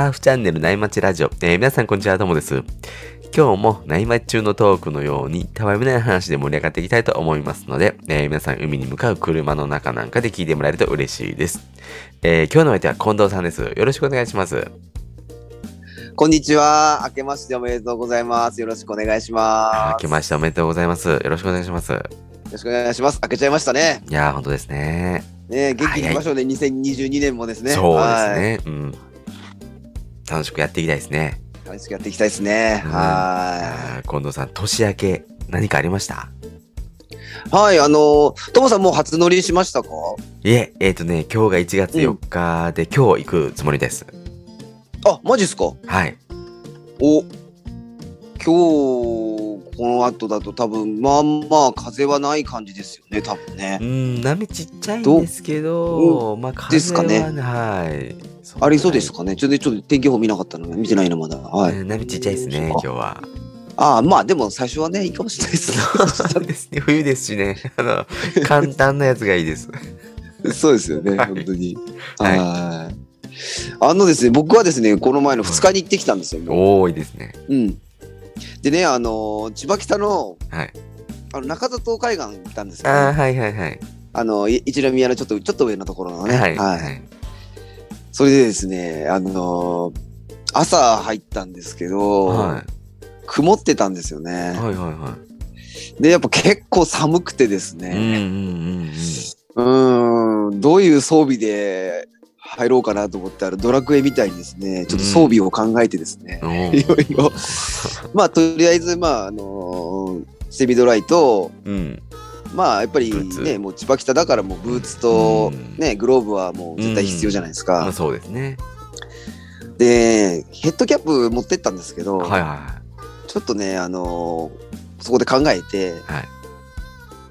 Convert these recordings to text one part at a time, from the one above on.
ターフチャンネル内町ラジオ。えー皆さんこんにちは、ともです。今日も内町中のトークのように、たわいもない話で盛り上がっていきたいと思いますので、えー皆さん海に向かう車の中なんかで聞いてもらえると嬉しいです。えー今日の相手は近藤さんです。よろしくお願いします。こんにちは。明けましておめでとうございます。よろしくお願いします。明けましておめでとうございます。よろしくお願いします。よろしくお願いします。明けちゃいましたね。いやー、本当ですね。ね元気にいきましょうね。2022年もですね。そうですはい。ね。うん。楽しくやっていきたいですね。楽しくやっていきたいですね。うんはあー近藤さん、年明け、何かありました？い。はい。あの、ともさんもう初乗りしましたか？いえ、えっ、とね、今日が1月4日で、今日行くつもりです。あ、マジっすか？はい。お、今日、この後だと多分、まあまあ風はない感じですよね。多分ねう。ん、波ちっちゃいんですけど、まあ、風ですかね、はい。ありそうですかね。ちょっと、ちょっと天気予報見なかったので、見てないな、まだ。はい。うん波ちっちゃいですね、今日は。ああ、まあでも最初はね、いいかもしれないですそうですね、冬ですしね。あの、簡単なやつがいいです。そうですよね、はい本当に。はいはい。あのですね、僕はですね、この前の2日に行ってきたんですよ。も多いですね。ううん。でね、あのー千葉北のはい。あの中里海岸行ったんですよ、ああ、ね。はいはいはい。あのい一宮のちょっとちょっと上のところのね。はい。はい。それでですね、あのー朝入ったんですけど、は曇ってたんですよね。い。はいはいはい。で、やっぱ結構寒くてですね、うんどういう装備で入ろうかなと思って、あのドラクエみたいにですね、ちょっと装備を考えてですね、いろいろ。まあ、とりあえず、まあ、あのーセミドライと、うん。まあ、やっぱりね、もう千葉北だからもうブーツとうんね、グローブはもう絶対必要じゃないですか。まあそうですね。で、ヘッドキャップ持ってったんですけど、はいはちょっとね、あのーそこで考えて。はい。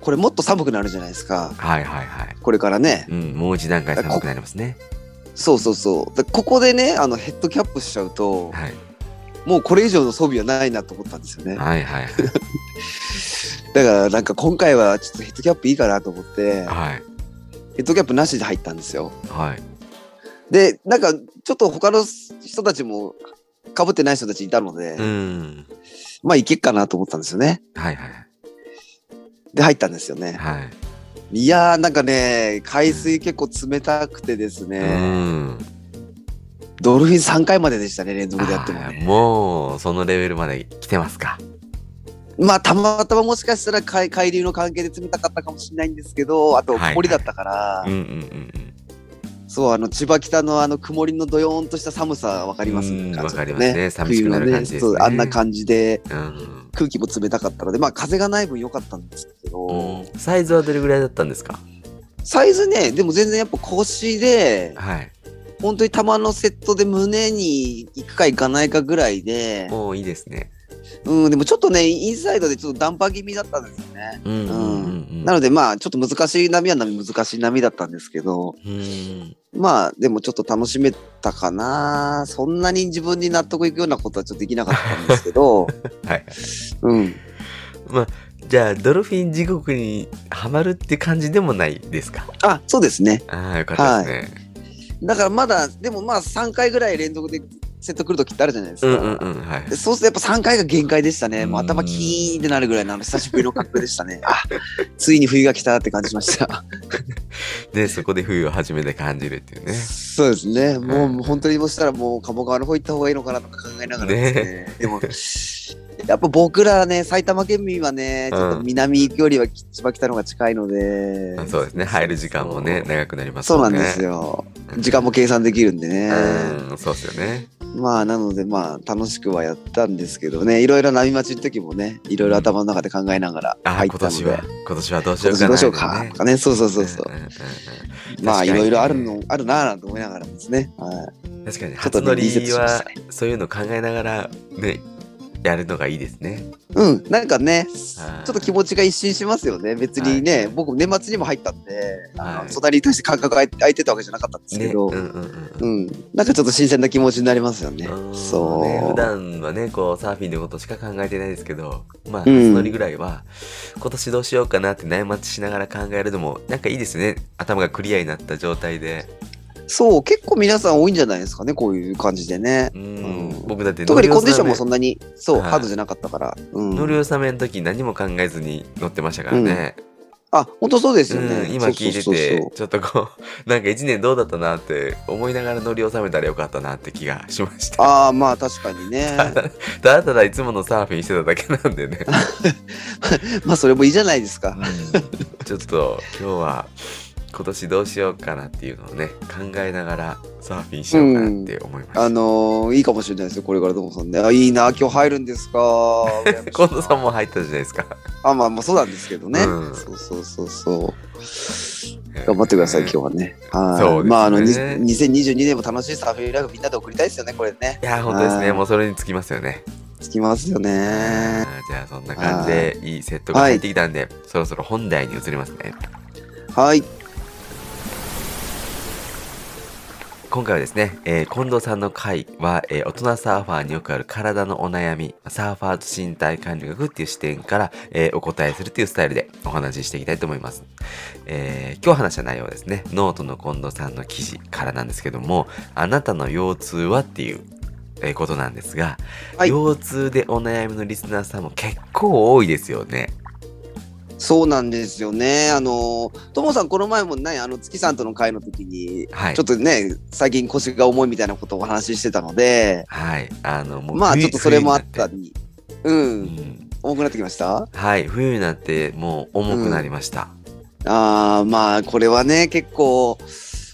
これもっと寒くなるじゃないですか。はいはいはい。これからね。うん、もう一段階寒くなりますね。そうそうそう。でここでね、あのヘッドキャップしちゃうと、はい。もうこれ以上の装備はないなと思ったんですよね。はいはいはい。だからなんか今回はちょっとヘッドキャップいいかなと思って、はい。ヘッドキャップなしで入ったんですよ。はい。で、なんかちょっと他の人たちも被ってない人たちいたので、うん。まあいけっかなと思ったんですよね。はいはい。で、入ったんですよね。はい。いやーなんかね、海水結構冷たくてですうね、ん。ドルフィン3回まででしたね、連続でやってもね。もう、そのレベルまで来てますか。まあたまたまもしかしたら海海流の関係で冷たかったかもしれないんですけど、あと曇りだったから、そう、あの、千葉北のあの、曇りのどよーんとした寒さわかりますわかりますね。寂しくなる感じですね。あんな感じで、空気も冷たかったので、まあ、風がない分良かったんですけど、うん。サイズはどれぐらいだったんですか？サイズね、でも全然やっぱ腰で、はい。本当に玉のセットで胸に行くか行かないかぐらいで、おーいいですね。うん、でもちょっとね、インサイドでちょっとダンパー気味だったんですよね。うんうんうんうん。なのでまあ、ちょっと難しい波は波難しい波だったんですけど、うん。まあ、でもちょっと楽しめたかな。そんなに自分に納得いくようなことはちょっとできなかったんですけど、はい。うん。まあ、じゃあ、ドルフィン地獄にはまるって感じでもないですか？あ、そうですね。ああ、よかったですね。だからまだ、でもまあ3回ぐらい連続でセット来るときってあるじゃないですか。うんうんうん。はいで。そうするとやっぱ3回が限界でしたね。もううん頭キーンってなるぐらいの久しぶりの格好でしたね。あ、ついに冬が来たって感じました。で、そこで冬を初めて感じるっていうね。そうですね。もううん本当にもしたらもう鴨川の方行った方がいいのかなとか考えながらですね。でも、やっぱ僕らね、埼玉県民はね、ちょっと南行くよりは千葉北の方が近いので。あそうですね。入る時間もね、長くなりますそう。なんんですよ。時間も計算できるんでね。うん、そうですよね。まあ、なのでまあ、楽しくはやったんですけどね、いろいろ波待ちの時もね、いろいろ頭の中で考えながらああ、入ったので。今年は、今年はどうしよ今うかな。年どうしようかとかね、そうそうそうそう。んんんうんまあ、いろいろあるの、あるなぁなんて思いながらですね。は確かに、初乗りはそういうの考えながら、ね、やるのがいいですね。い。うん、なんかね、はいちょっと気持ちが一新しますよね。別にね、はい僕年末にも入ったんで、はい隣に対して感覚が空いてたわけじゃなかったんですけね。ど、うんうんうん。うん、なんかちょっと新鮮な気持ちになりますよね。うんそう。ね普段はね、こう、サーフィンのことしか考えてないですけど、まあ、うん初乗りぐらいは、今年どうしようかなって悩まちしながら考えるのも、なんかいいですね。頭がクリアになった状態で。そう、結構皆さん多いんじゃないですかね、こういう感じでね。うんうん僕だって特にコンディションもそそんなに、そう、はいハードじゃなかったから。うん乗り納めの時何も考えずに乗ってましたからね。あ、本当そうですよね。うん、今聞いててちょっとこう なんか1年どうだったなって思いながら乗り納めたらよかったなって気がしました。ああ、まあ確かにね。ただただいつものサーフィンしてただけなんでね。まあそれもいいじゃないですか。ちょっと今日は今年どうしようかなっていうのをね考えながらサーフィンしようかなって思いました。あのー、いいかもしれないですよ、これからともさんね。あ、いいな、今日入るんですか？近藤さんも入ったじゃないですか。あ、まあまあそうなんですけどね。うんそうそうそうそう。頑張ってください、今日はね。はい。そうですねまああの、に2022年も楽しいサーフィンライフみんなで送りたいですよね、これね。いや本当ですねはいもうそれにつきますよね。つきますよあね。ーじゃあそんな感じでいいセットが入ってきたんで、そろそろ本題に移りますね。はい。今回はですね、えー近藤さんの回は、えー大人サーファーによくある体のお悩み、サーファーと身体管理学っていう視点から、えーお答えするっていうスタイルでお話ししていきたいと思います。えー今日話した内容はですね、ノートの近藤さんの記事からなんですけども、あなたの腰痛はっていう、えーことなんですが、はい腰痛でお悩みのリスナーさんも結構多いですよね。そうなんですよね。あの、ともさん、この前もね、あの、月さんとの会の時に、はい。ちょっとね、最近腰が重いみたいなことをお話ししてたので、はい。あの、もうまあ、冬ちょっとそれもあったり、う、なってうんん。重くなってきました？はい。冬になってもう重くなりました。ああ、まあ、これはね、結構、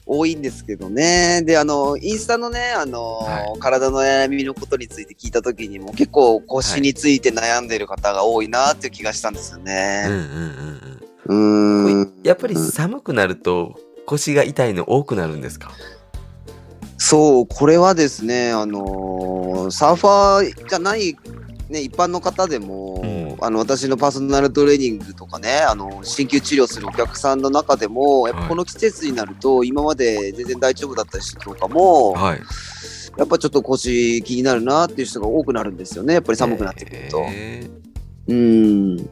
多いんですけどね。で、あの、インスタのね、あの、は体の悩みのことについて聞いたときにも、結構腰について悩んでる方が多いなっていう気がしたんですよね。やっぱり寒くなると腰が痛いの多くなるんですか？そう、これはですね、あのーサーファーじゃない、ね、一般の方でも、うんあの私のパーソナルトレーニングとかね、あの鍼灸治療するお客さんの中でも、やっぱこの季節になると、今まで全然大丈夫だった人とかも、はい。やっぱちょっと腰気になるなっていう人が多くなるんですよね、やっぱり寒くなってくると。へうん。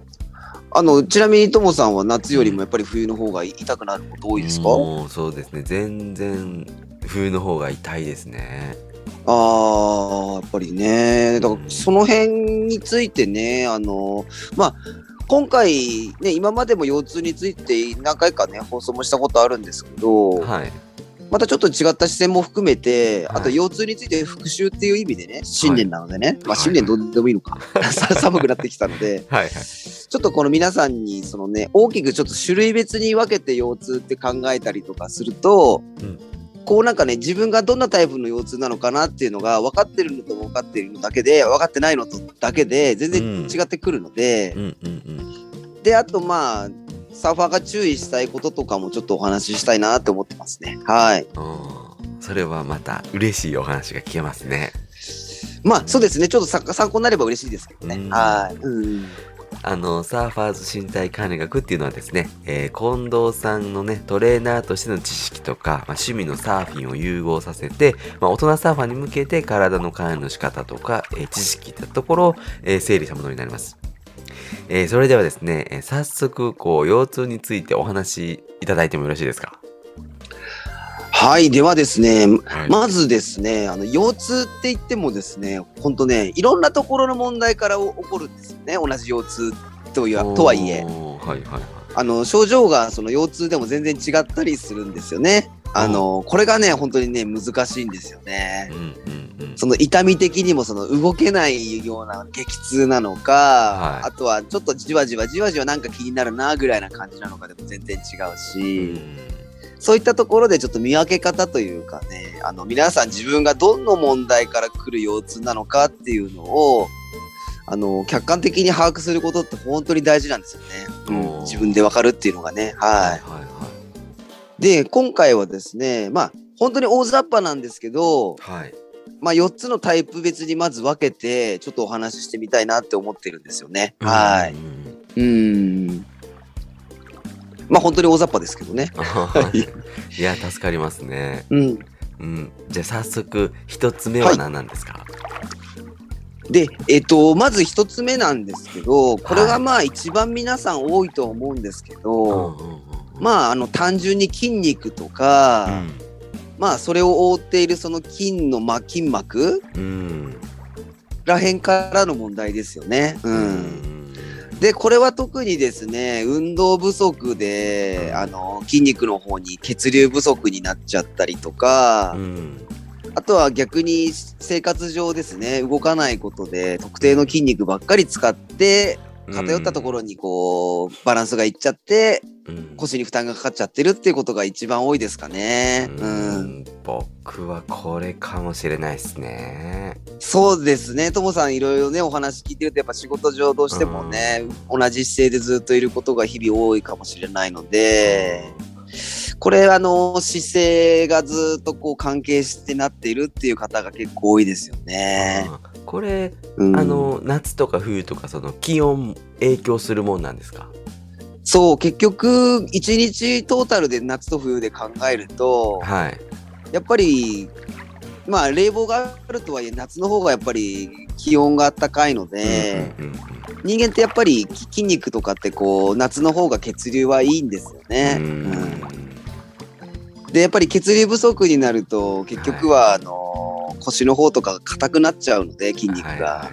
あの、ちなみにともさんは夏よりもやっぱり冬の方が痛くなること多ーいですか、もうそうですね。全然冬の方が痛いですね。ああ、やっぱりね。だからうんその辺についてね、あの、まあ、今回ね、今までも腰痛について何回かね、放送もしたことあるんですけど、はい。またちょっと違った視線も含めて、はい。あと腰痛について復習っていう意味でね、新年なのでね、まあはい新年どうでもいいのか、さ寒くなってきたので、はいはい。ちょっとこの皆さんにそのね、大きくちょっと種類別に分けて腰痛って考えたりとかすると、うんこうなんかね、自分がどんなタイプの腰痛なのかなっていうのが分かってるのと分かってるのだけで、分かってないのとだけで全然違ってくるのでう、んうんうん。で、あとまあ、サーファーが注意したいこととかもちょっとお話ししたいなって思ってますね。はい。うんそれはまた嬉しいお話が聞けますね。まあそうですね、ちょっとさ参考になれば嬉しいですけどね。うんはい。うん。あの、サーファーズ身体管理学っていうのはですね、えー近藤さんのね、トレーナーとしての知識とか、まあ、趣味のサーフィンを融合させて、まあ、大人サーファーに向けて体の管理の仕方とか、えー知識ってところを、えー整理したものになります。えーそれではですね、え早速、こう、腰痛についてお話しいただいてもよろしいですか？はい。ではですね、はいまずですね、あの腰痛って言ってもですね、本当ね、いろんなところの問題から起こるんですよね、同じ腰痛というとはいえ。はいはいはい。あの症状がその腰痛でも全然違ったりするんですよね。あのこれがね、本当にね、難しいんですよねう。んうんうん。その痛み的にもその動けないような激痛なのか、はいあとはちょっとじわじわじわじわなんか気になるなぐらいな感じなのかでも全然違ううし、んそういったところでちょっと見分け方というかね、あの皆さん自分がどの問題から来る腰痛なのかっていうのを、あの客観的に把握することって本当に大事なんですよね。自分でわかるっていうのがね。はい。はいはいで、今回はですね、まあ本当に大雑把なんですけど、はい。はい。まあ4つのタイプ別にまず分けて、ちょっとお話ししてみたいなって思ってるんですよね。はい。うん。まあ本当に大雑把ですけどね。う ん。いや、助かりますね。うん。うん。じゃあ早速、一つ目は何なんですか、で、えっ、と、まず一つ目なんですけど、これがまあ一番皆さん多いと思うんですけど、まああの単純に筋肉とか、うんまあそれを覆っているその筋の、ま、筋膜うん。らへんからの問題ですよね。う。うんん。で、これは特にですね、運動不足で、あの、筋肉の方に血流不足になっちゃったりとか、うん。あとは逆に生活上ですね、動かないことで特定の筋肉ばっかり使って、偏ったところにこう、バランスがいっちゃって、うん、腰に負担がかかっちゃってるっていうことが一番多いですかね。ううん。ん。僕はこれかもしれないですね。そうですね。ともさんいろいろね、お話聞いてると、やっぱ仕事上どうしてもね、同じ姿勢でずっといることが日々多いかもしれないので、これあの、姿勢がずっとこう関係してなっているっていう方が結構多いですよね。これ、うんあの夏とか冬とかその気温影響するもんなんですか？そう、結局、一日トータルで夏と冬で考えると、はい。やっぱり、まあ、冷房があるとはいえ、夏の方がやっぱり気温が暖かいので、うんうんうん人間ってやっぱりき筋肉とかってこう、夏の方が血流はいいんですよね。うんうんで、やっぱり血流不足になると、結局は、あの腰の方とかが硬くなっちゃうので、筋肉が。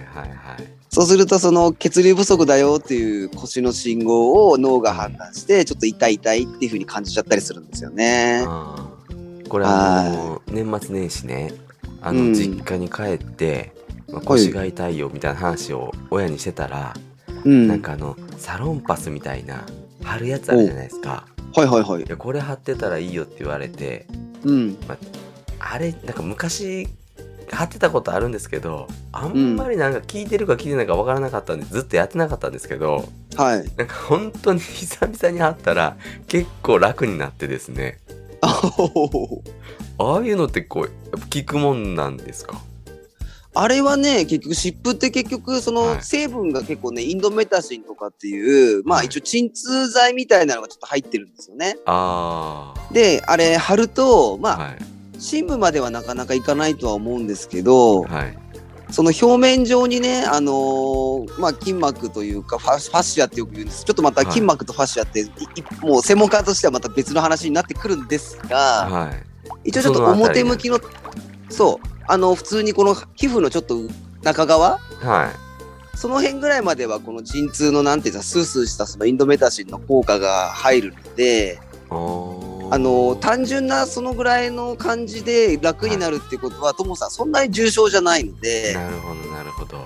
そうすると、その血流不足だよっていう腰の信号を脳が判断して、ちょっと痛い痛いっていう風に感じちゃったりするんですよね。これあの年末年始ね。あの、うん。実家に帰って、まあ、腰が痛いよみたいな話を親にしてたら、うん。なんかあのサロンパスみたいな貼るやつあるじゃないですかはいはいはいい。やこれ貼ってたらいいよって言われてうん。あれなんか昔貼ってたことあるんですけどあんまりなんか聞いてるか聞いてないかわからなかったんでずっとやってなかったんですけどはい。なんか本当に久々に貼ったら結構楽になってですね あああいうのってこうやっぱ効くもんなんですか？あれはね、結局、湿布って結局、そはい。の成分が結構ね、インドメタシンとかっていう、まあはい。一応鎮痛剤みたいなのがちょっと入ってるんですよね。あで、あれ貼ると、あまあ、はい。深部まではなかなかいかないとは思うんですけど、はい。その表面上にね、あのーまあ、筋膜というかファ、ファッシアってよく言うんです。ちょっとまたはい。筋膜とファッシアって、いいもう専門家としてはまた別の話になってくるんですが、はい。一応ちょっと表向きの、そう、あの、普通にこの皮膚のちょっと中側、はい。その辺ぐらいまではこの鎮痛のなんていうんですか、スースーしたそのインドメタシンの効果が入るので、あの単純なそのぐらいの感じで楽になるってことは、ともさんそんなに重症じゃないので、なるほどなるほど。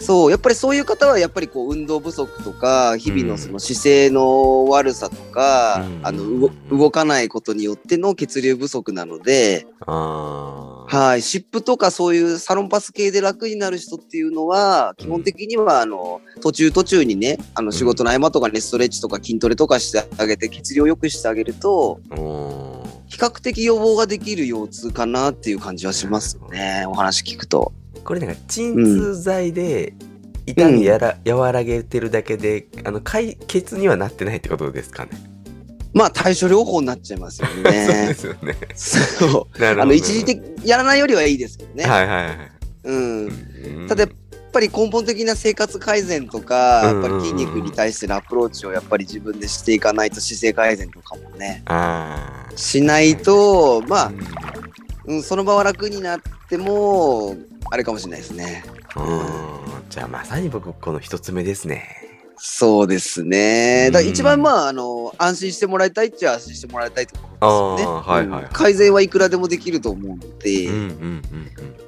そう、やっぱりそういう方はやっぱりこう運動不足とか、日々のその姿勢の悪さとか、うん。あの動動かないことによっての血流不足なので、ああはい、湿布とかそういうサロンパス系で楽になる人っていうのは、基本的にはあの途中途中にね、あの仕事の合間とかにストレッチとか筋トレとかしてあげて、血流を良くしてあげると、比較的予防ができる腰痛かなっていう感じはしますよね、お話聞くと。これなんか鎮痛剤で痛みやら、和らげてるだけであの解決にはなってないってことですかね。まあ対処療法になっちゃいますよ そうでね。すよね。そう。なるほど。あの一時的やらないよりはいいですけどね。はいはいはい。うん。うんただやっぱり根本的な生活改善とか、うんやっぱり筋肉に対してのアプローチをやっぱり自分でしていかないと姿勢改善とかもね、ああ。しないと、まあう、んうん、その場は楽になっても、あれかもしれないですね。うんじゃあまさに僕この一つ目ですね。そうですね。だから一うん番まあ、あの、安心してもらいたいっちゃ安心してもらいたいところですよね。はいはいはいうん改善はいくらでもできると思うので、うんうんうん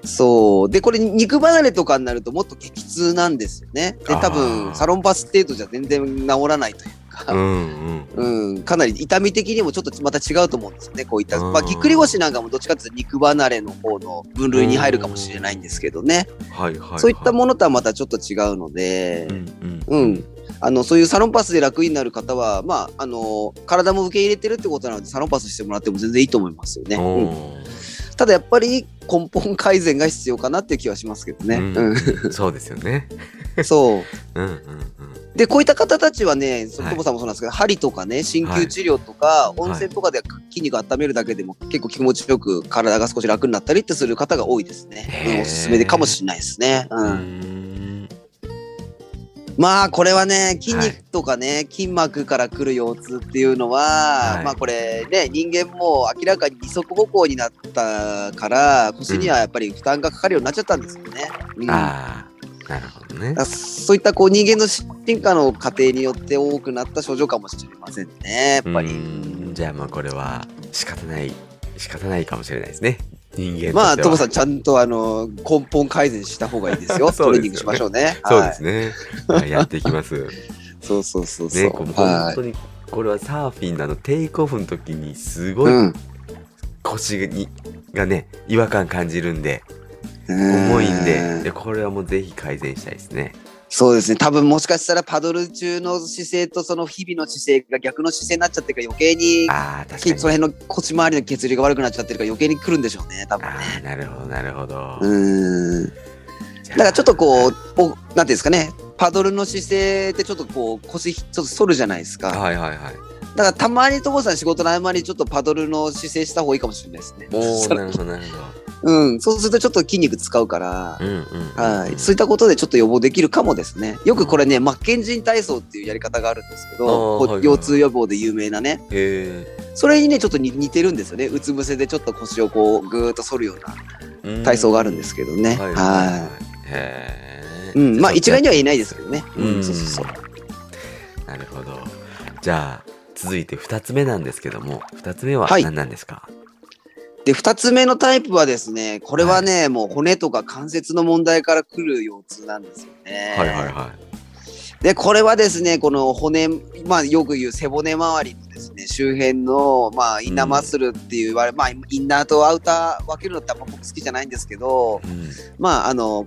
そう。で、これ肉離れとかになるともっと激痛なんですよね。で、多あ分、ーサロンパス程度じゃ全然治らないというか、うん。うんうん。うん、かなり痛み的にもちょっとまた違うと思うんですよね。こういった、うんまあ、ぎっくり腰なんかもどっちかというと肉離れの方の分類に入るかもしれないんですけどね。はいはいはい。そういったものとはまたちょっと違うのでう、んううんん。あの、そういうサロンパスで楽になる方は、まあ、あの、体も受け入れてるってことなので、サロンパスしてもらっても全然いいと思いますよね。うんただやっぱり根本改善が必要かなっていう気はしますけどね。うんそうですよね。うん、そう。うんうんうん。で、こういった方たちはね、そのはいともさんもそうなんですけど、針とかね、鍼灸治療とか、い温泉とかで筋肉温めるだけでも結構気持ちよく体が少し楽になったりってする方が多いですね。うんおすすめでかもしれないですね。う。うんんまあこれはね筋肉とかね、筋膜から来る腰痛っていうのは、はいまあこれね人間も明らかに二足歩行になったから腰にはやっぱり負担がかかるようになっちゃったんですよね。うんああ、なるほどねそういったこう人間の進化の過程によって多くなった症状かもしれませんねやっぱり。じゃあまあこれは仕方ない、仕方ないかもしれないですね。人間。まあ、トモさん、ちゃんとあの根本改善した方がいいですよ。そうですよねトレーニングしましょうね。そうですね。ね。はい、やっていきます。そうそうそうそう。ね、本はい当にこれはサーフィンのあのテイクオフの時にすごいうん。腰にがね違和感感じるんで重いんででこれはもうぜひ改善したいですね。そうですね。多分もしかしたらパドル中の姿勢とその日々の姿勢が逆の姿勢になっちゃってるから余計にああ確かに。その辺の腰回りの血流が悪くなっちゃってるから余計に来るんでしょうね。多分あね。あなるほどなるほど。うーん。だからちょっとこう、おなんていうんですかね。パドルの姿勢ってちょっとこう腰ちょっと反るじゃないですか。はいはいはい。だからたまに所さん仕事の合間にちょっとパドルの姿勢した方がいいかもしれないですね。おそおなるほどなるほうん、そうするとちょっと筋肉使うから、ど。うんうんうん。はい、そういったことでちょっと予防できるかもですね。よくこれね、マッケンジー体操っていうやり方があるんですけど、はいはいはい腰痛予防で有名なね、へそれにね、ちょっと似似てるんですよね。うつ伏せでちょっと腰をこう、ぐーっと反るようなえ。体操があるんですけどね。はいはいははい。へ。うん、まあ一概には。は言えないですけどね。ううんん、そうそうそう。なるほど。じゃあ続いて二つ目なんですけども二つ目ははい何なんですか？で、二つ目のタイプはですね、これはね、もう骨とか関節の問題から来る腰痛なんですよね。はいはいはで、これはですね、この骨、まあよく言う背骨周りのですね、周辺の、まあインナーマッスルっていう、まあインナーとアウター分けるのってあんま僕好きじゃないんですけど、い。うん。まああの、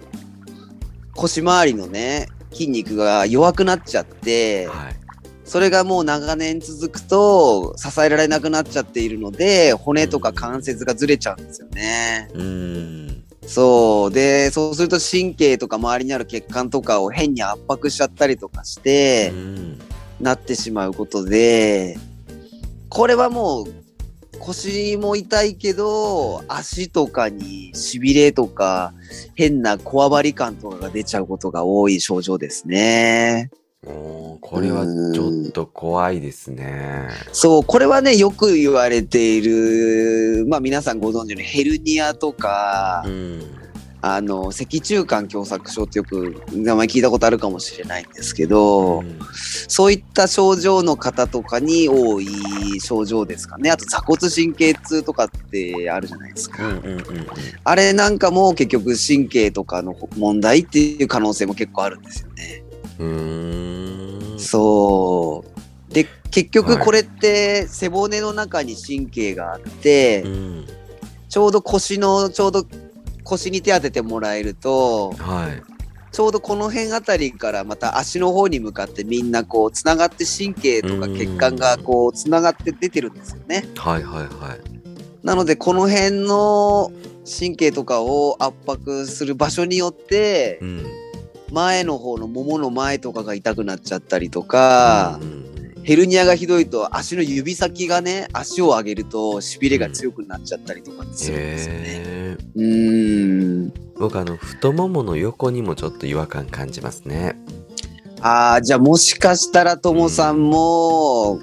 腰周りのね、筋肉が弱くなっちゃって、はい。それがもう長年続くと支えられなくなっちゃっているので、骨とか関節がずれちゃうんですよね。うーん。そう。で、そうすると神経とか周りにある血管とかを変に圧迫しちゃったりとかして、うんなってしまうことで、これはもう腰も痛いけど、足とかに痺れとか、変なこわばり感とかが出ちゃうことが多い症状ですね。おーこれはちょっと怖いですね。そう、これはね、よく言われている、まあ皆さんご存知のヘルニアとか、うん。あの、脊柱管狭窄症ってよく名前聞いたことあるかもしれないんですけど、うんそういった症状の方とかに多い症状ですかね。あと座骨神経痛とかってあるじゃないですか。うんうんうんうん。あれなんかも結局神経とかの問題っていう可能性も結構あるんですよね。うーん。そう。で、結局これって背骨の中に神経があって、うん。ちょうど腰の、ちょうど腰に手当ててもらえると、はい。ちょうどこの辺あたりからまた足の方に向かってみんなこうつながって神経とか血管がこうつながって出てるんですよね。はいはいはい。なのでこの辺の神経とかを圧迫する場所によってうん。前の方のももの前とかが痛くなっちゃったりとかヘルニアがひどいと足の指先がね足を上げるとしびれが強くなっちゃったりとかするんですよね。うーん僕あの太ももの横にもちょっと違和感感じますね。ああ、じゃあもしかしたらともさんも、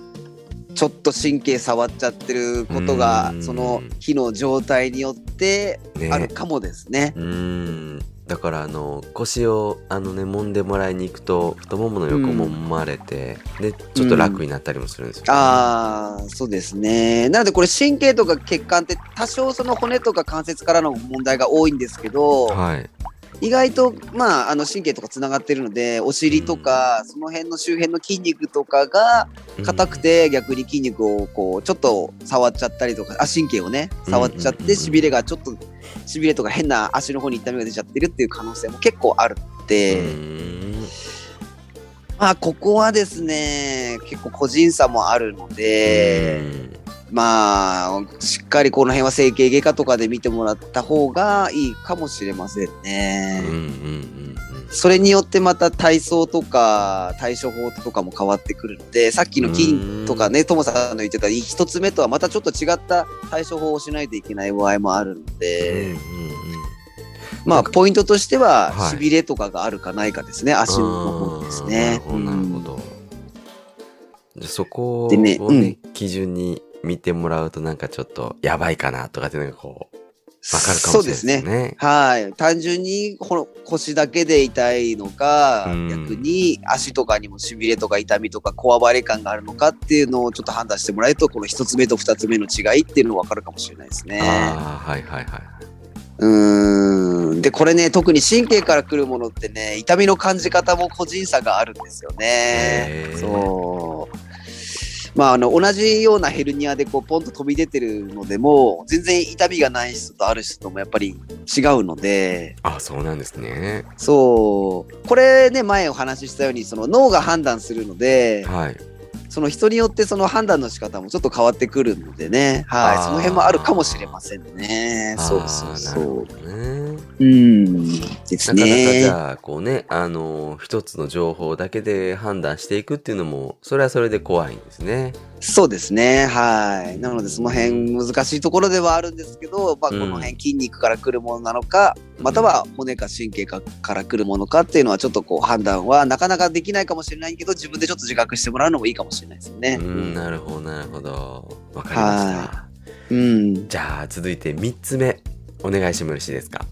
ちょっと神経触っちゃってることがう、んその日の状態によってね。あるかもですね。うーん。だからあの腰をあのね揉んでもらいに行くと太ももの横も揉まれて、でちょっと楽になったりもするんですよ、ねああ、そうですね。なのでこれ神経とか血管って多少その骨とか関節からの問題が多いんですけど、はい。意外とまああの神経とかつながってるので、お尻とかその辺の周辺の筋肉とかが硬くて逆に筋肉をこうちょっと触っちゃったりとかあ神経をね触っちゃっうんうん。うんてしびれがちょっとしびれとか変な足の方に痛みが出ちゃってるっていう可能性も結構あるのうで、ーん。まあここはですね結構個人差もあるので、まあしっかりこの辺は整形外科とかで見てもらった方がいいかもしれませんね。うんうんうんそれによってまた体操とか対処法とかも変わってくるので、さっきの筋とかね、ともさんの言ってた一つ目とはまたちょっと違った対処法をしないといけない場合もあるのうんうんうんで、まあ、ポイントとしては、はい。しびれとかがあるかないかですね、足の方にですね。なるほど、なるほど。じゃあそこをでねね基準に見てもらうとなんかちょっとやばいかなとかっていうのがこう、わかるかそうでもしれないですすね。ね。はい。単純にこの腰だけで痛いのか、うん逆に足とかにもしびれとか痛みとかこわばり感があるのかっていうのをちょっと判断してもらえると、この一つ目と二つ目の違いっていうのがわかるかもしれないですね。ああ、はいはいはい。うーん。で、これね、特に神経から来るものってね、痛みの感じ方も個人差があるんですよねそう。まあ、あの、同じようなヘルニアでこう、ポンと飛び出てるのでも、全然痛みがない人とある人ともやっぱり違うので、あそうなんですね。そう。これね、前お話ししたように、その脳が判断するので、はい。その人によってその判断の仕方もちょっと変わってくるのでね、はい、その辺もあるかもしれませんね。そうそうそう。ね。うん。ですなかなかじね。ゃあ、こうね、あの、一つの情報だけで判断していくっていうのも、それはそれで怖いんですね。そうですね。はい。なので、その辺難しいところではあるんですけど、まあ、こうんの辺筋肉から来るものなのか、または骨か神経かから来るものかっていうのは、ちょっとこう判断はなかなかできないかもしれないけど、自分でちょっと自覚してもらうのもいいかもしれないですね。うん、なるほど、なるほど。わかりましたは。うん。じゃあ、続いて3つ目、お願いしてもよろしいですか？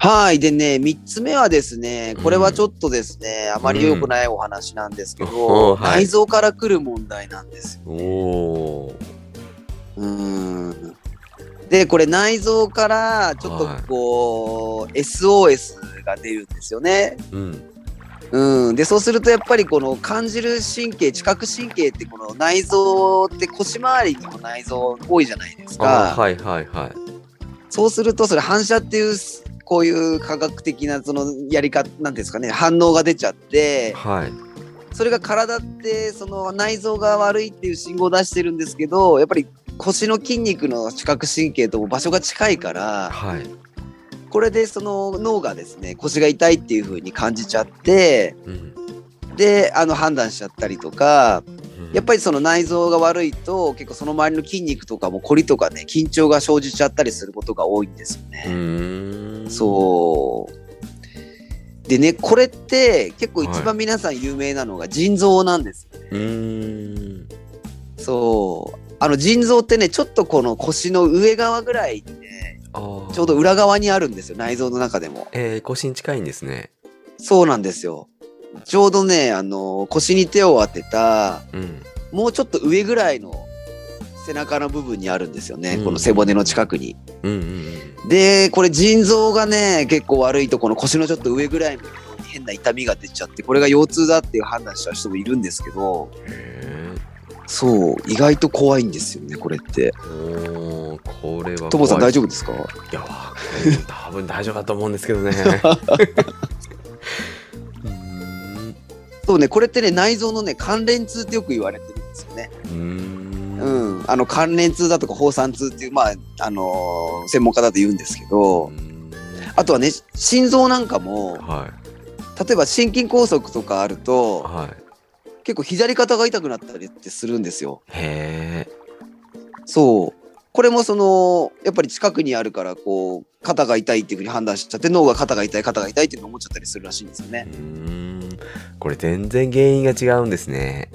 はい。でね、三つ目はですね、これはちょっとですね、あまり良くないお話なんですけうんど、はい内臓から来る問題なんですよ。おー。うーん。で、これ内臓からちょっとこう、SOS が出るんですよね。うん。うん。で、そうするとやっぱりこの感じる神経、知覚神経ってこの内臓って腰回りにも内臓多いじゃないですか。あはいはいはい。そうするとそれ反射っていうこういう科学的なそのやり方なんですかね反応が出ちゃってはい。それが体ってその内臓が悪いっていう信号を出してるんですけどやっぱり腰の筋肉の知覚神経とも場所が近いからはい。これでその脳がですね腰が痛いっていう風に感じちゃってうん。であの判断しちゃったりとかやっり、ぱりその内臓が悪いと結構その周りの筋肉とかも凝りとかね緊張が生じちゃったりすることが多いんですよね。そう。でね、これって結構一番皆さん有名なのが腎臓なんです。う。うーん。そう。あの腎臓ってね、ちょっとこの腰の上側ぐらいにね、ちょうど裏側にあるんですよ、内臓の中でも。えー、腰に近いんですね。そうなんですよ。ちょうどね、あの、腰に手を当てた、うん。もうちょっと上ぐらいの背中の部分にあるんですよね、うんこの背骨の近くに。うんうんうん。で、これ腎臓がね、結構悪いとこの腰のちょっと上ぐらいの変な痛みが出ちゃって、これが腰痛だっていう判断した人もいるんですけど、へそう、意外と怖いんですよね、これって。これは怖い。ともさん大丈夫ですか？いや、うん多分大丈夫だと思うんですけどね。そうね、これってね、内臓のね、関連痛ってよく言われてるんですよね。うーん。うん。あの、関連痛だとか、放散痛っていう、まあ、あのー専門家だと言うんですけど、あとはね、心臓なんかも、は例えば心筋梗塞とかあるい。と、はい。結構左肩が痛くなったりってするんですよ。へえ。そう。これもその、やっぱり近くにあるから、こう、肩が痛いっていうふうに判断しちゃって、脳が肩が痛い、肩が痛いっていうのを思っちゃったりするらしいんですよねう。ーん。これ全然原因が違うんですね。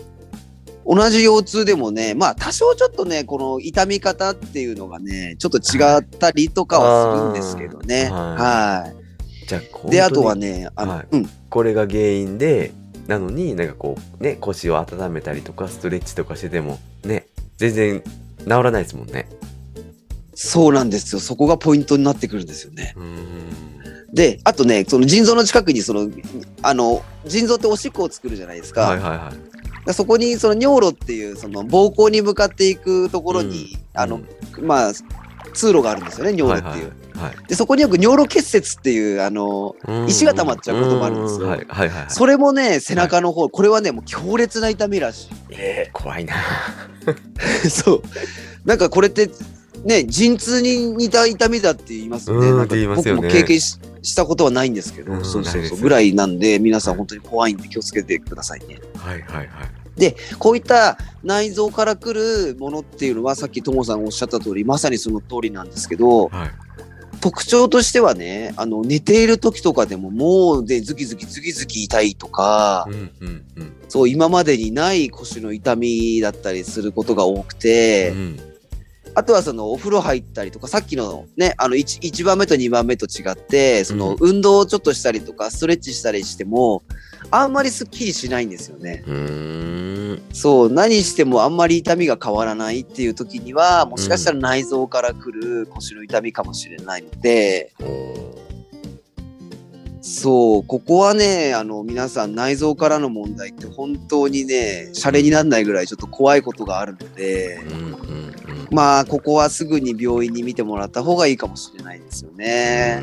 同じ腰痛でもね、まあ多少ちょっとね、この痛み方っていうのがね、ちょっと違ったりとかはするんですけどね。はじゃあ、い。で、あとは本ね、あの、はいうん。これが原因で、なのになんかこうね、腰を温めたりとかストレッチとかしててもね、全然治らないですもんね。そうなんですよ。そこがポイントになってくるんですよね。で、あとね、その腎臓の近くに、その、あの、腎臓っておしっこを作るじゃないですか。はいはいはい。でそこに、その尿路っていう、その膀胱に向かっていくところに、あの、まあ、通路があるんですよね、尿路っていう。はいはいで、そこによく尿路結節っていう、あの、はい、石が溜まっちゃうこともあるんですようはいはいはいはい。それもね、背中の方、これはね、もう強烈な痛みらしえー、怖いな。い。そう。なんかこれって、ね、陣痛に似た痛みだって言いますよね。うんなんか僕も経験ししたことはないんですけど、うんそうそうそう。ぐらいなんで、皆さん本当に怖いんで気をつけてくださいね。はいはいはい。こういった内臓から来るものっていうのは、さっきともさんおっしゃった通り、まさにその通りなんですけど、はい。特徴としてはね、あの、寝ている時とかでももうでズキズキズキズキ痛いとかう、んうんうん。そう、今までにない腰の痛みだったりすることが多くて、うん。あとはそのお風呂入ったりとか、さっきのね、あの 1, 1番目と2番目と違って、その運動をちょっとしたりとか、ストレッチしたりしても、あんまりスッキリしないんですよね。うーんそう、何してもあんまり痛みが変わらないっていう時には、もしかしたら内臓から来る腰の痛みかもしれないので、おーそう、ここはね、あの、皆さん内臓からの問題って本当にね、シャレにならないぐらいちょっと怖いことがあるので、うんうんうんまあ、ここはすぐに病院に見てもらった方がいいかもしれないですようね。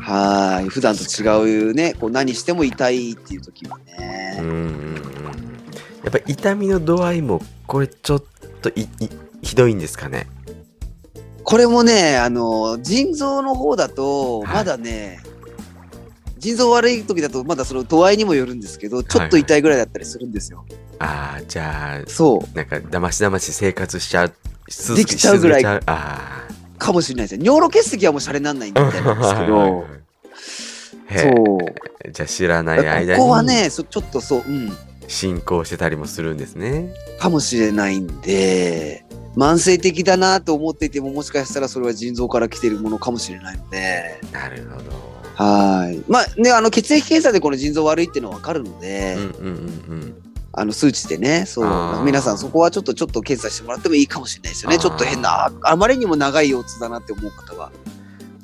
はい。普段と違うね、こう何しても痛いっていう時はうんね。うんうんやっぱり痛みの度合いもこれちょっといいひどいんですかね？これもね、あの、腎臓の方だと、はい。まだね、腎臓悪い時だと、まだその度合いにもよるんですけど、ちょっと痛いぐらいだったりするんですよ。ああじゃあそう。なんかだましだまし生活しちゃうしできちゃうぐらいし続けちゃうあかもしれないですね。尿路結石はもうシャレにならないみたいなんですけど、へそう。えじゃあ知らない間に。ここはね、そちょっとそう、うん、進行してたりもするんですね。かもしれないんで、慢性的だなと思っていても、もしかしたらそれは腎臓から来てるものかもしれないので、なるほど。はい。まあね、あの血液検査でこの腎臓悪いっていうのはわかるので、うんうんうんうん。あの数値でね、そう、皆さんそこはちょっとちょっと検査してもらってもいいかもしれないですよね。ちょっと変な、ああまりにも長い腰痛だなって思う方は。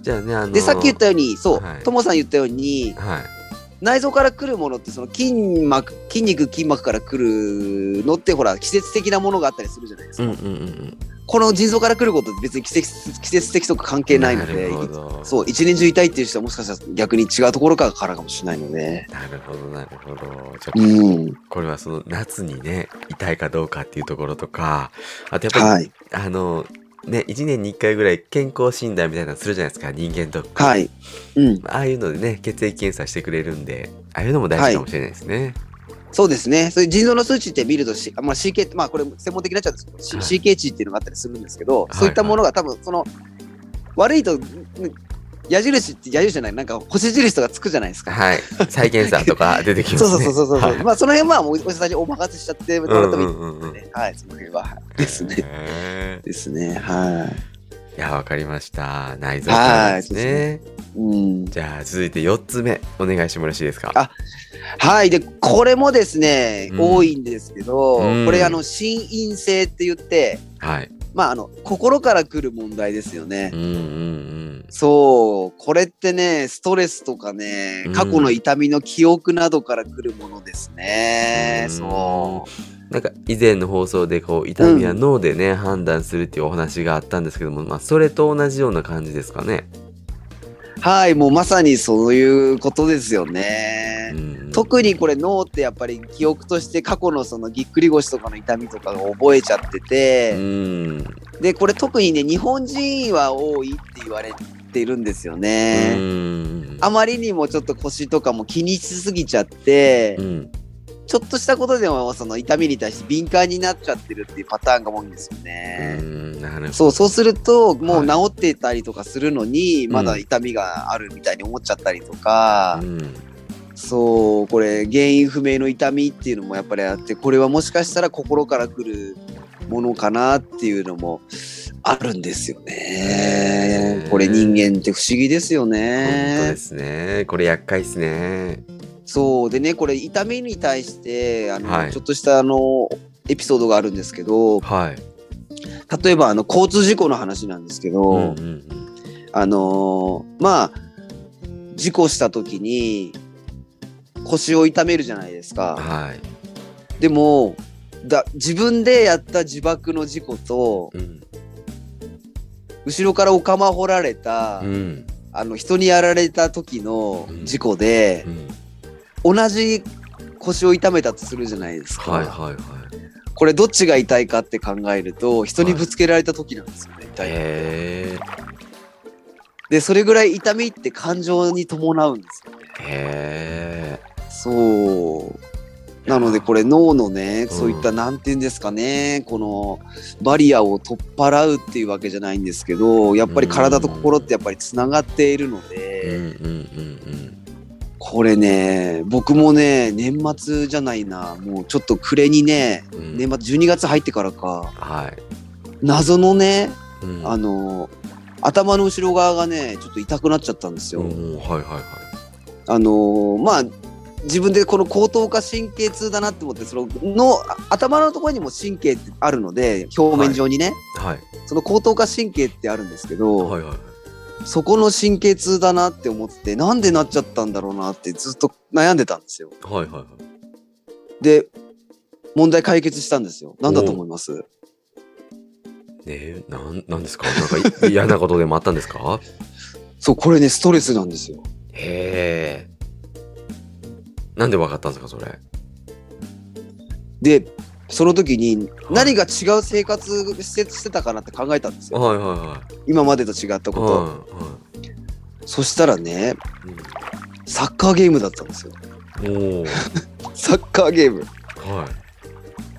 じゃあねあので、さっき言ったように、そうはい、ともさん言ったように、はい内臓から来るものってその筋膜筋肉筋膜から来るのってほら季節的なものがあったりするじゃないですか、うんうんうんうん。この腎臓から来ることって別に季節季節的とか関係ないのでそう一年中痛いっていう人はもしかしたら逆に違うところからからかもしれないので。なるほどなるほど。じゃあうん。これはその夏にね痛いかどうかっていうところとかあとやっぱり、はい。あのね1年に1回ぐらい健康診断みたいなのするじゃないですか人間ドック。はい。うん。ああいうのでね血液検査してくれるんでああいうのも大事かもしれないですね、そうですね。そういう腎臓の数値って見るとし、まあ、CK まあこれ専門的になっちゃうんですけど、はい。CK 値っていうのがあったりするんですけど、い。そういったものが多分その悪いとうん矢印って矢印じゃないなんか星印とかつくじゃないですかはい再検査とか出てきますそうねそうそうそうそう、はいまあその辺はもうお医者さんにお任せしちゃってもらってもいいうんうんうんうんね。はい、その辺は。ですね。ですね。はいやわかりました内臓からですねい。うん。じゃあ続いて4つ目お願いしてもよろしいですか？あはい。で、これもですね、うん多いんですけど、うんこれ、あの、心因性って言って、はいまあ、あの、心から来る問題ですよね。うんうんうんそう。これってね、ストレスとかねうん、過去の痛みの記憶などから来るものですね。うんそう。なんか以前の放送でこう痛みは脳でね、判断するっていうお話があったんですけども、まあ、それと同じような感じですかね。はい、もうまさにそういうことですよね。うん特にこれ脳ってやっぱり記憶として過去のそのぎっくり腰とかの痛みとかを覚えちゃってうて、んでこれ特にね日本人は多いって言われてるんですようね。んあまりにもちょっと腰とかも気にしすぎちゃって、うんちょっとしたことでもその痛みに対して敏感になっちゃってるっていうパターンが多いんですよね。うそうそうするともうは治ってたりとかするのに、まだ痛みがあるみたいに思っちゃったりとか、うんそうこれ原因不明の痛みっていうのもやっぱりあってこれはもしかしたら心から来るものかなっていうのもあるんですよ。ねこれ人間って不思議ですよ本当でね。すね。これ厄介ですね。そうでねこれ痛みに対してあの、はいちょっとしたあのエピソードがあるんですけどはい。例えばあの交通事故の話なんですけど、うんうんあのーまあ事故した時に腰を痛めるじゃないですうんか。はい。でもだ自分でやった自爆の事故とうん後ろからお釜掘られた、うんあの人にやられた時の事故でう、ん同じ腰を痛めたとするじゃないですか、はいはいはい。これどっちが痛いかって考えると人にぶつけられた時なんですよね、痛いのへえ。でそれぐらい痛みって感情に伴うんですよね。へえ。そう。なのでこれ脳のね、そういったなんていうんですかね、このバリアを取っ払うっていうわけじゃないんですけど、やっぱり体と心ってやっぱりつながっているのうんで、うんうんこれね、僕もね、年末じゃないな、もうちょっと暮れにね、うんうん。年末12月入ってからか、はい。謎のね、うんあの、頭の後ろ側がね、ちょっと痛くなっちゃったんですよ。うんはいはいはい。あのーまあ自分でこの後頭下神経痛だなって思ってそののあ頭のところにも神経ってあるので表面上にね、はいその後頭下神経ってあるんですけど、はいはいはい。そこの神経痛だなって思ってなんでなっちゃったんだろうなってずっと悩んでたんですよ。はいはいはい。で問題解決したんですよ。なんだと思います？ねえ、なん、なんですか？なんかい嫌なことでもあったんですか？そうこれねストレスなんですよ。へえ。なんでわかったんですかそれ？でその時に何が違う生活してしてたかなって考えたんですよ。はいはいは今までと違ったい。こと。はそしたらねいはい。サッカーゲームだったんですよ。サッカーゲーム。は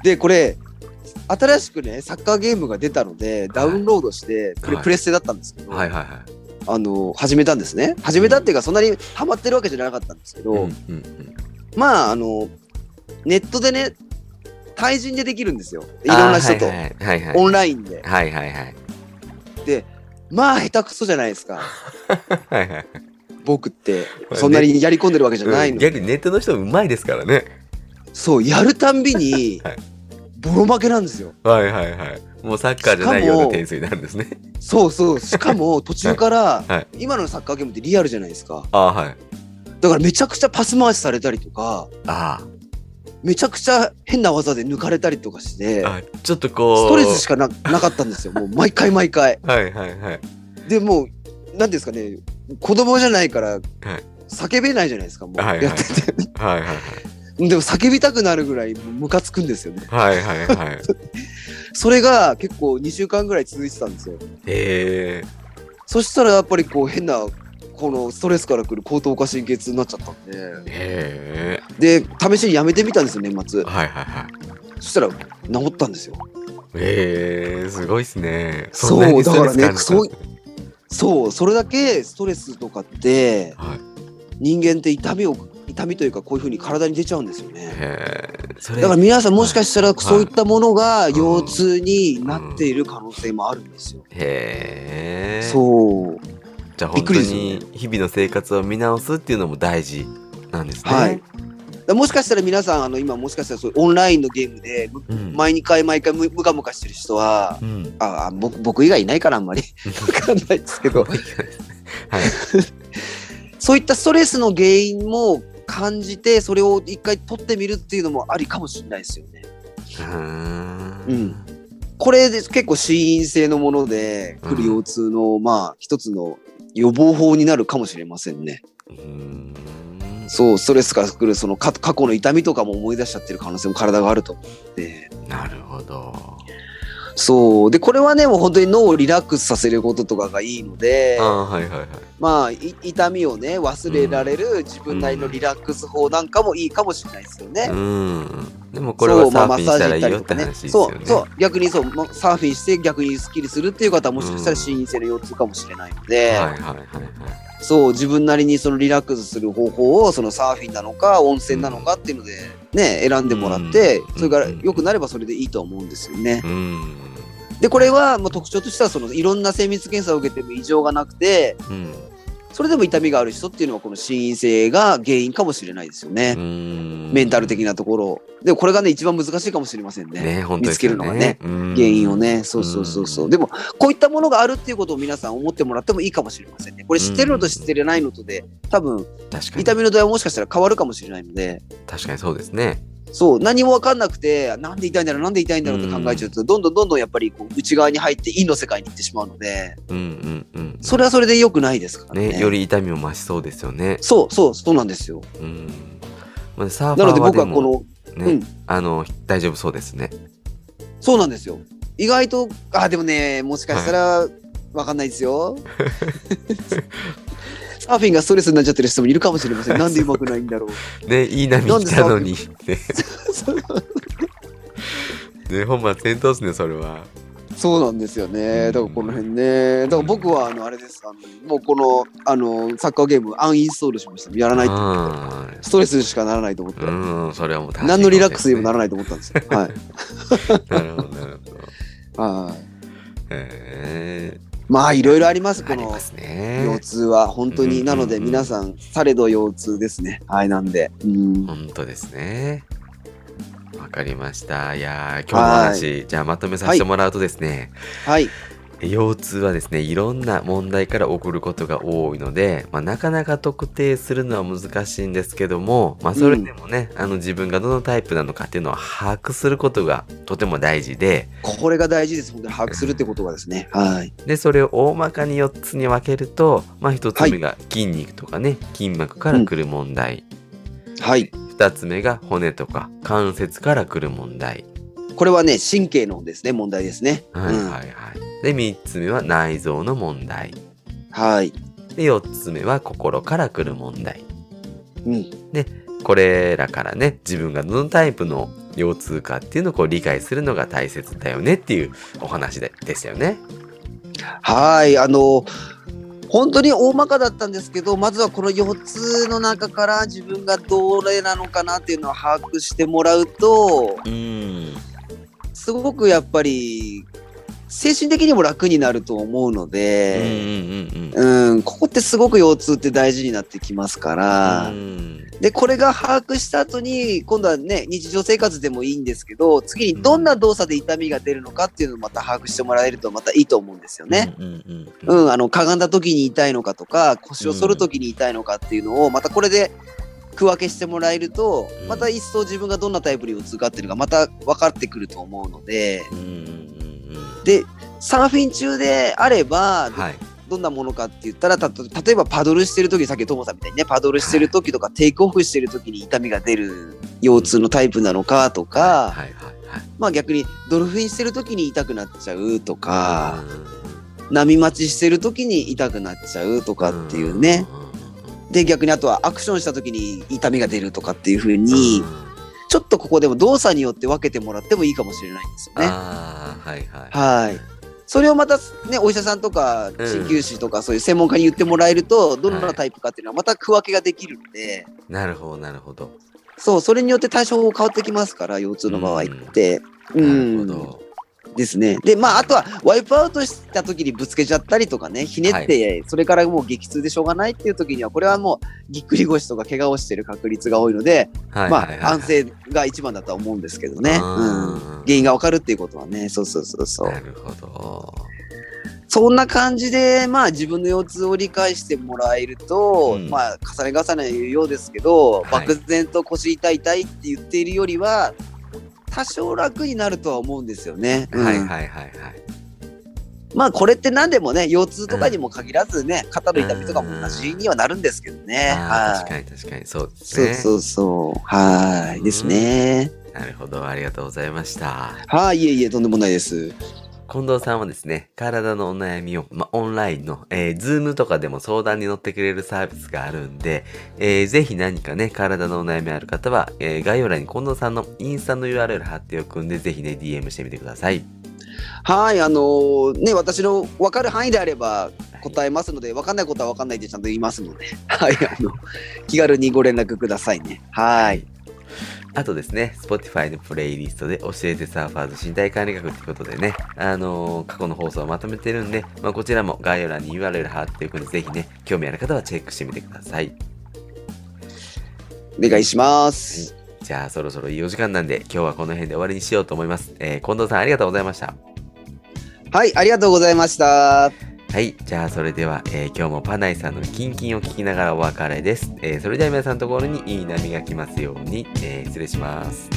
い。で、これ、新しくね、サッカーゲームが出たので、ダウンロードして、これはいプレステだったんですけど、はいはいはい。あの、始めたんですね。始めたっていうか、そんなにハマってるわけじゃなかったんですけど、うんうんうん。まあ、あの、ネットでね、対人でできるんですよ。いろんな人と、はいはいはいはい。オンラインで。はいはいはい。まあ、下手くそじゃないですか。はいはい。僕って、そんなにやり込んでるわけじゃないの。逆にネットの人うまいですからね。そう、やるたんびに はい、ボロ負けなんですよ。はいはいはい。もうサッカーじゃないような点数になるんですね。そうそう。しかも、途中から、はい今のサッカーゲームってリアルじゃないですか。ああはい。だからめちゃくちゃパス回しされたりとか、あめちゃくちゃ変な技で抜かれたりとかして、ちょっとこう。ストレスしかななかったんですよ。もう毎回毎回。はいはいはい。でもう、なんですかね、子供じゃないから、叫べないじゃないですか、もう。はいはいやってて。はいはいはい。でも叫びたくなるぐらいムカつくんですよね。はいはいはい。それが結構2週間ぐらい続いてたんですよ。へえ。そしたらやっぱりこう変な、このストレスからくる後頭下神経痛になっちゃったんで。で、試しにやめてみたんですよ、年末。はいはいはい。そしたら治ったんですよ。へえ、すごいっすね。そうだからね感じたんですそう、それだけストレスとかって、はい。人間って痛みを、痛みというかこういうふうに体に出ちゃうんですよね。だから皆さんもしかしたらそういったものがい腰痛になっている可能性もあるんですよ。へえ。そう。じゃあ本当に日々の生活を見直すっていうのも大事なんですね。はい。もしかしたら皆さん、あの今もしかしたらそうオンラインのゲームで、むうん。毎回毎回ムムカムカしてる人は、うん。ああ僕僕以外いないからあんまりわかんないですけど、はい。そういったストレスの原因も感じて、それを一回取ってみるっていうのもありかもしれないですよね。うーんうん。これで結構心因性のもので来る腰痛の、まあ一つの予防法になるかもしれませんね。うーんそう、ストレスから来るそのか過去の痛みとかも思い出しちゃってる可能性も体があると思って。なるほど。そう。で、これはね、もう本当に脳をリラックスさせることとかがいいのであ、あ、はいはいはい。まあ、い痛みをね、忘れられる自分なりのリラックス法なんかもいいかもしれないですよね。うん。でもこれはサーフィンしたらいいよって話ですよね。そう、そう、逆にそう、まサーフィンして逆にスッキリするっていう方はもしかしたら心因性の腰痛かもしれないので、はいはいはいはい。そう、自分なりにそのリラックスする方法を、そのサーフィンなのか、温泉なのかっていうので、ね、選んでもらって、うんそれから良くなればそれでいいと思うんですよね。うん。で、これはもう特徴としては、そのいろんな精密検査を受けても異常がなくて、うん。それでも痛みがある人っていうのは、この心因性が原因かもしれないですよね。うんメンタル的なところ。でもこれがね、一番難しいかもしれませんね。ね、見つけるのがね。原原因を。ね。そうそうそうそう。でも、こういったものがあるっていうことを皆さん思ってもらってもいいかもしれませんね。これ知ってるのと知ってないのとで、多分。痛みの度合いはもしかしたら変わるかもしれないので、確かにそうですね。そう、何も分かんなくて、なんで痛いんだろう、なんで痛いんだろうって考えちゃうと、どんどんどんどんやっぱりこう内側に入って、陰の世界に行ってしまうので、うんうんうん。それはそれで良くないですからね。ね、より痛みも増しそうですよね。そうそう、そうなんですよ。うん。まあ、サーファなので僕はこの、ね、うんあの大丈夫そうですね。そうなんですよ。意外と、あ、でもね、もしかしたら、わかんないですよ。サーフィンがストレスになっちゃってる人もいるかもしれません。なんでうまくないんだろう。ね、いい波来たのに。ね、ね、ほんま戦闘っすね、それは。そうなんですよね。だからこの辺ね。だから僕はあのあれです。あのもうこのあのサッカーゲームアンインストールしました。やらないとストレスしかならないと思って。ーうん、それはもう確かに何のリラックスにもならなないと思ったんですよ。はい。なるほど、なるほど。はい。へまあいろいろあります。ー、この。腰痛は本当に。なので皆さんされど腰痛ですね。はいなんで。うん。本当ですね。わかりました。いやー、今日の話、じゃあまとめさせてもらうとですね、はい。腰痛はですね、いろんな問題から起こることが多いので、まあ、なかなか特定するのは難しいんですけども、まあ、それでもね、あの自分がどのタイプなのかっていうのを把握することがとても大事で、これが大事です。本当に把握するってことがですね。はい。で、それを大まかに4つに分けると、まあ、1つ目が筋肉とかね、筋膜から来る問題。はい。2つ目が骨とか関節から来る問題。これはね神経のですね問題ですね。うんはいはいはい。で、3つ目は内臓の問題。はい。で、4つ目は心から来る問題。うん。これらからね、自分がどのタイプの腰痛かっていうのをこう理解するのが大切だよねっていうお話でですよね。はい。あの本当に大まかだったんですけどまずはこの4つの中から自分がどれなのかなっていうのを把握してもらうとうーん。すごくやっぱり精神的にも楽になると思うので、うんここってすごく腰痛って大事になってきますから。うん。でこれが把握した後に今度はね日常生活でもいいんですけど次にどんな動作で痛みが出るのかっていうのをまた把握してもらえるとまたいいと思うんですよね。うんあのかがんだ時に痛いのかとか腰を反る時に痛いのかっていうのをまたこれで区分けしてもらえるとうん。また一層自分がどんなタイプに腰痛かっていうのがまた分かってくると思うのでうんうんうんうん。でサーフィン中であればはい。どんなものかって言ったらた例えばパドルしてる時さっきトモさんみたいにねパドルしてる時とかテイクオフしてる時に痛みが出る腰痛のタイプなのかとか、はいはいはい。まあ逆にドルフィンしてる時に痛くなっちゃうとか、うん波待ちしてる時に痛くなっちゃうとかっていうね。。で逆にあとはアクションした時に痛みが出るとかっていう風に、ちょっとここでも動作によって分けてもらってもいいかもしれないんですよね。ああ、はいはい。はい。それをまたね、お医者さんとか鍼灸師とかそういう専門家に言ってもらえると、どんなタイプかっていうのはまた区分けができるので、なるほどなるほど。そう、それによって対処法変わってきますから、腰痛の場合って。うなるん。ほど。ですね。で、まあ、あとはワイプアウトした時にぶつけちゃったりとかね、ひねって、それからもう激痛でしょうがないっていう時には、これはもうぎっくり腰とか怪我をしてる確率が多いので、まはいはいはいあ、安静が一番だとは思うんですけどね。うん。うん原因がわかるっていうことはね、そうそうそうそう。なるほど。そんな感じで、まあ自分の腰痛を理解してもらえると、うんまあ重ね重ね言うようですけど、はい漠然と腰痛い痛いって言っているよりは、多少楽になるとは思うんですよね。うんはいはいはいはい。まあこれって何でもね、腰痛とかにも限らずね、肩の痛みとかも同じにはなるんですけどね。はい。かに確かにそうですね。そうそうそう。はい。ですね。なるほど、ありがとうございました。はい、いえいえ、とんでもないです。近藤さんはですね、体のお悩みを、まあ、オンラインの、えー、ズームとかでも相談に乗ってくれるサービスがあるんで、えーぜひ何かね、体のお悩みある方は、えー概要欄に近藤さんのインスタの URL 貼っておくんで、ぜひね、DM してみてください。はい、あのーね、私の分かる範囲であれば答えますので、分かんないことは分かんないってちゃんと言いますので、はい、あの、気軽にご連絡くださいね。はい。あとですね、Spotify のプレイリストで教えてサーファーズ身体管理学ということでね、あのー過去の放送をまとめてるんで、まあ、こちらも概要欄に URL 貼っておくんで、ぜひね、興味ある方はチェックしてみてください。お願いします。じゃあそろそろいいお時間なんで、今日はこの辺で終わりにしようと思います。えー近藤さんありがとうございました。はい、ありがとうございました。はい。じゃあ、それでは、えー今日もパナイさんのキンキンを聞きながらお別れです。えーそれでは皆さんのところにいい波が来ますように、えー失礼します。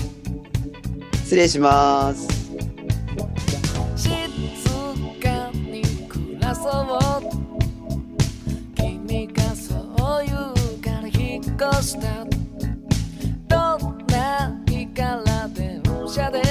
失礼します。静かに暮らそう君がそう言うから引っ越したどんな日から電車で